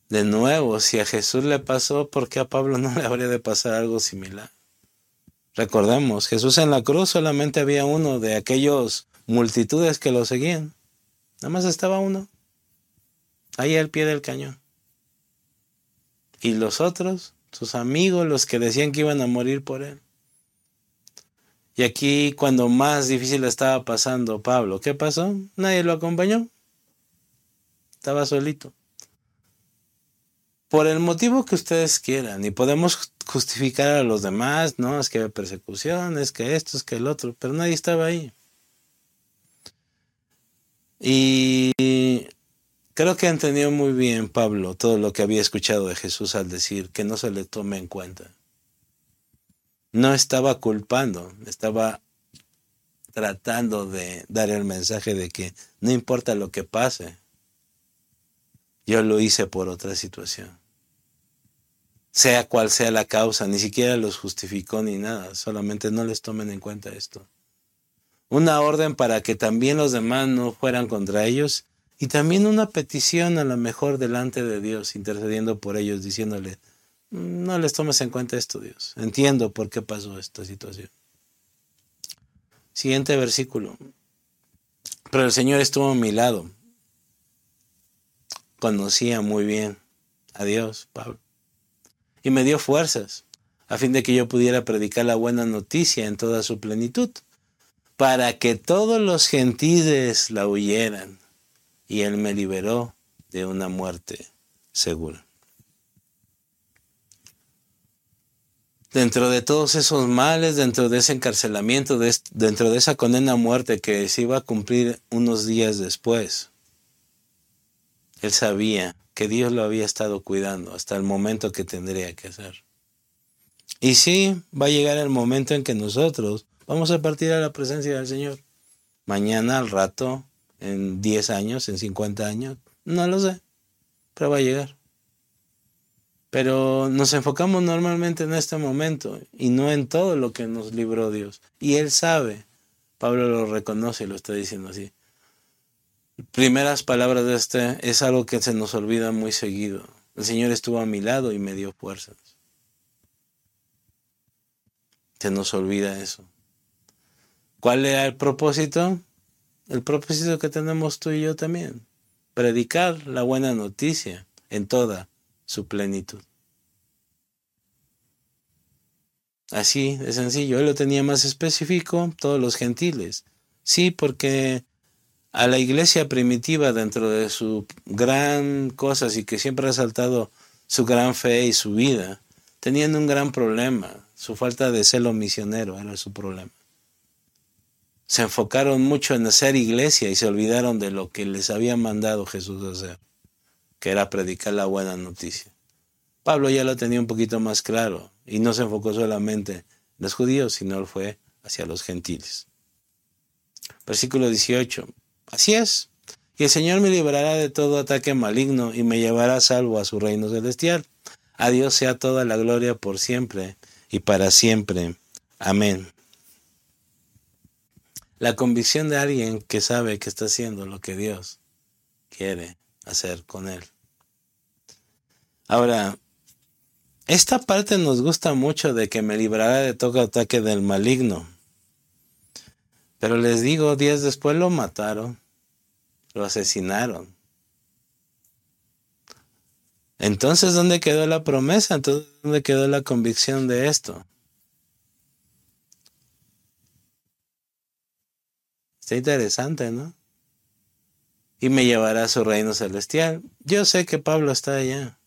De nuevo, si a Jesús le pasó, ¿por qué a Pablo no le habría de pasar algo similar? Recordemos, Jesús en la cruz solamente había uno de aquellos multitudes que lo seguían. Nada más estaba uno. Ahí al pie del cañón. Y los otros, sus amigos, los que decían que iban a morir por él. Y aquí cuando más difícil estaba pasando Pablo, ¿qué pasó? Nadie lo acompañó. Estaba solito por el motivo que ustedes quieran y podemos justificar a los demás, no, es que hay persecución, es que esto, es que el otro, pero nadie estaba ahí. Y creo que entendió muy bien Pablo todo lo que había escuchado de Jesús al decir que no se le tome en cuenta. No estaba culpando, estaba tratando de dar el mensaje de que no importa lo que pase, yo lo hice por otra situación. Sea cual sea la causa, ni siquiera los justificó ni nada, solamente no les tomen en cuenta esto. Una orden para que también los demás no fueran contra ellos y también una petición a lo mejor delante de Dios, intercediendo por ellos, diciéndole, no les tomes en cuenta esto, Dios. Entiendo por qué pasó esta situación. Siguiente versículo. Pero el Señor estuvo a mi lado. Conocía muy bien a Dios, Pablo. Y me dio fuerzas a fin de que yo pudiera predicar la buena noticia en toda su plenitud, para que todos los gentiles la oyeran. Y Él me liberó de una muerte segura. dentro de todos esos males, dentro de ese encarcelamiento, dentro de esa condena a muerte que se iba a cumplir unos días después, él sabía que Dios lo había estado cuidando hasta el momento que tendría que hacer. Y sí, va a llegar el momento en que nosotros vamos a partir a la presencia del Señor. Mañana, al rato, en 10 años, en 50 años, no lo sé, pero va a llegar. Pero nos enfocamos normalmente en este momento y no en todo lo que nos libró Dios. Y Él sabe, Pablo lo reconoce y lo está diciendo así. Primeras palabras de este es algo que se nos olvida muy seguido. El Señor estuvo a mi lado y me dio fuerzas. Se nos olvida eso. ¿Cuál era el propósito? El propósito que tenemos tú y yo también. Predicar la buena noticia en toda su plenitud. Así de sencillo. Él lo tenía más específico, todos los gentiles. Sí, porque a la iglesia primitiva, dentro de su gran cosas y que siempre ha resaltado su gran fe y su vida, tenían un gran problema. Su falta de celo misionero era su problema. Se enfocaron mucho en hacer iglesia y se olvidaron de lo que les había mandado Jesús hacer que era predicar la buena noticia. Pablo ya lo tenía un poquito más claro y no se enfocó solamente en los judíos, sino fue hacia los gentiles. Versículo 18. Así es. Y el Señor me librará de todo ataque maligno y me llevará salvo a su reino celestial. A Dios sea toda la gloria por siempre y para siempre. Amén. La convicción de alguien que sabe que está haciendo lo que Dios quiere hacer con él. Ahora, esta parte nos gusta mucho de que me librará de todo ataque del maligno. Pero les digo, días después lo mataron, lo asesinaron. Entonces, ¿dónde quedó la promesa? Entonces, ¿dónde quedó la convicción de esto? Está interesante, ¿no? y me llevará a su reino celestial. Yo sé que Pablo está allá.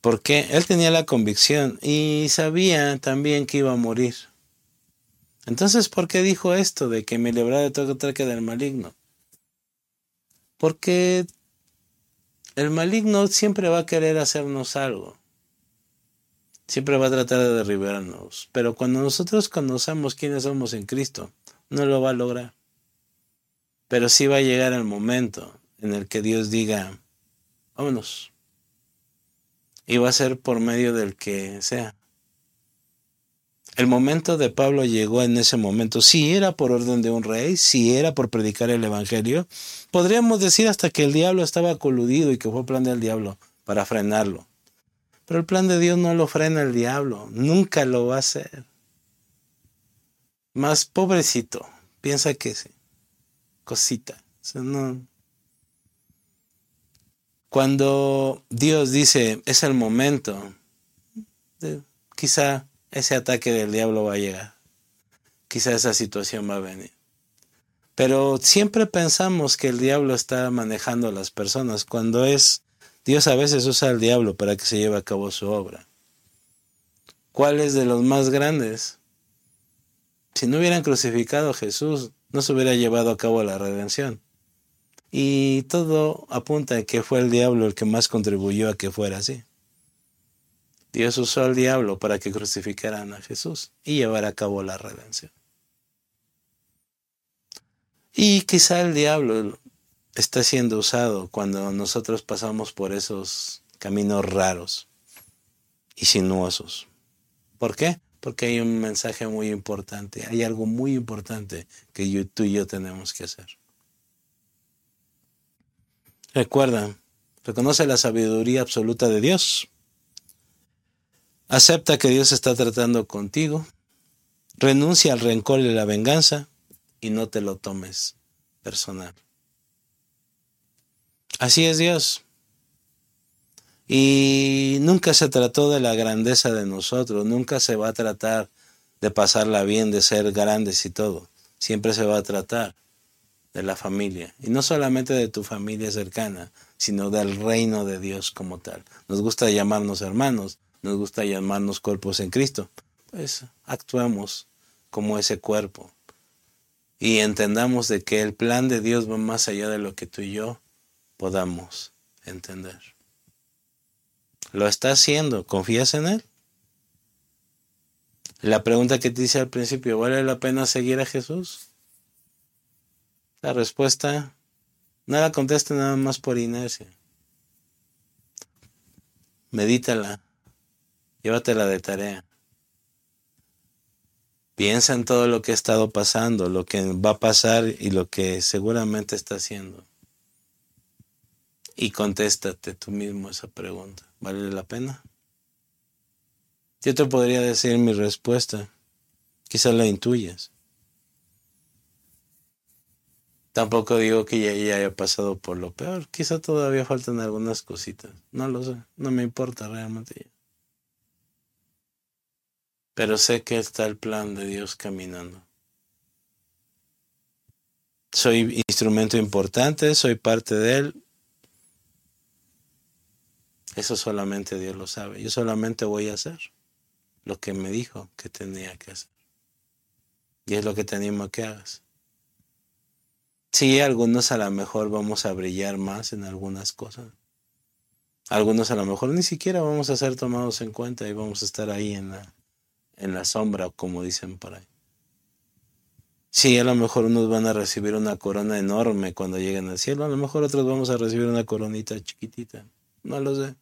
Porque él tenía la convicción y sabía también que iba a morir. Entonces, ¿por qué dijo esto de que me librará de todo ataque del maligno? Porque el maligno siempre va a querer hacernos algo. Siempre va a tratar de derribarnos. Pero cuando nosotros conocemos quiénes somos en Cristo, no lo va a lograr. Pero sí va a llegar el momento en el que Dios diga, vámonos. Y va a ser por medio del que sea. El momento de Pablo llegó en ese momento. Si era por orden de un rey, si era por predicar el Evangelio, podríamos decir hasta que el diablo estaba coludido y que fue plan del diablo para frenarlo. Pero el plan de Dios no lo frena el diablo, nunca lo va a hacer. Más pobrecito, piensa que sí cosita. Cuando Dios dice es el momento, quizá ese ataque del diablo va a llegar. Quizá esa situación va a venir. Pero siempre pensamos que el diablo está manejando a las personas cuando es Dios a veces usa al diablo para que se lleve a cabo su obra. ¿Cuál es de los más grandes? Si no hubieran crucificado a Jesús, no se hubiera llevado a cabo la redención. Y todo apunta a que fue el diablo el que más contribuyó a que fuera así. Dios usó al diablo para que crucificaran a Jesús y llevara a cabo la redención. Y quizá el diablo está siendo usado cuando nosotros pasamos por esos caminos raros y sinuosos. ¿Por qué? Porque hay un mensaje muy importante, hay algo muy importante que tú y yo tenemos que hacer. Recuerda, reconoce la sabiduría absoluta de Dios. Acepta que Dios está tratando contigo. Renuncia al rencor y la venganza y no te lo tomes personal. Así es Dios. Y nunca se trató de la grandeza de nosotros, nunca se va a tratar de pasarla bien, de ser grandes y todo. Siempre se va a tratar de la familia. Y no solamente de tu familia cercana, sino del reino de Dios como tal. Nos gusta llamarnos hermanos, nos gusta llamarnos cuerpos en Cristo. Pues actuemos como ese cuerpo. Y entendamos de que el plan de Dios va más allá de lo que tú y yo podamos entender. Lo está haciendo, ¿confías en Él? La pregunta que te hice al principio, ¿vale la pena seguir a Jesús? La respuesta, no la conteste nada más por inercia. Medítala, llévatela de tarea. Piensa en todo lo que ha estado pasando, lo que va a pasar y lo que seguramente está haciendo. Y contéstate tú mismo esa pregunta. ¿Vale la pena? Yo te podría decir mi respuesta. Quizás la intuyas. Tampoco digo que ya, haya pasado por lo peor. Quizá todavía faltan algunas cositas. No lo sé. No me importa realmente. Pero sé que está el plan de Dios caminando. Soy instrumento importante, soy parte de Él. Eso solamente Dios lo sabe. Yo solamente voy a hacer lo que me dijo que tenía que hacer. Y es lo que tenemos que hagas. Sí, algunos a lo mejor vamos a brillar más en algunas cosas. Algunos a lo mejor ni siquiera vamos a ser tomados en cuenta y vamos a estar ahí en la, en la sombra, como dicen por ahí. Sí, a lo mejor unos van a recibir una corona enorme cuando lleguen al cielo, a lo mejor otros vamos a recibir una coronita chiquitita. No lo sé.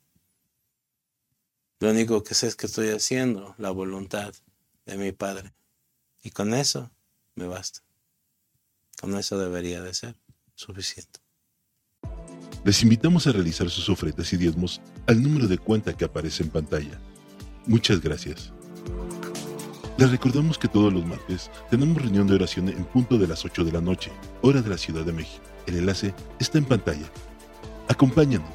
Lo único que sé es que estoy haciendo la voluntad de mi Padre. Y con eso me basta. Con eso debería de ser suficiente. Les invitamos a realizar sus ofrendas y diezmos al número de cuenta que aparece en pantalla. Muchas gracias. Les recordamos que todos los martes tenemos reunión de oración en punto de las 8 de la noche, hora de la Ciudad de México. El enlace está en pantalla. Acompáñanos.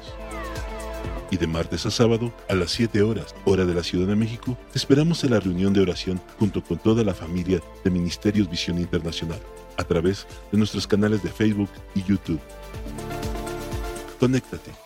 Y de martes a sábado, a las 7 horas, hora de la Ciudad de México, esperamos en la reunión de oración junto con toda la familia de Ministerios Visión Internacional a través de nuestros canales de Facebook y YouTube. Conéctate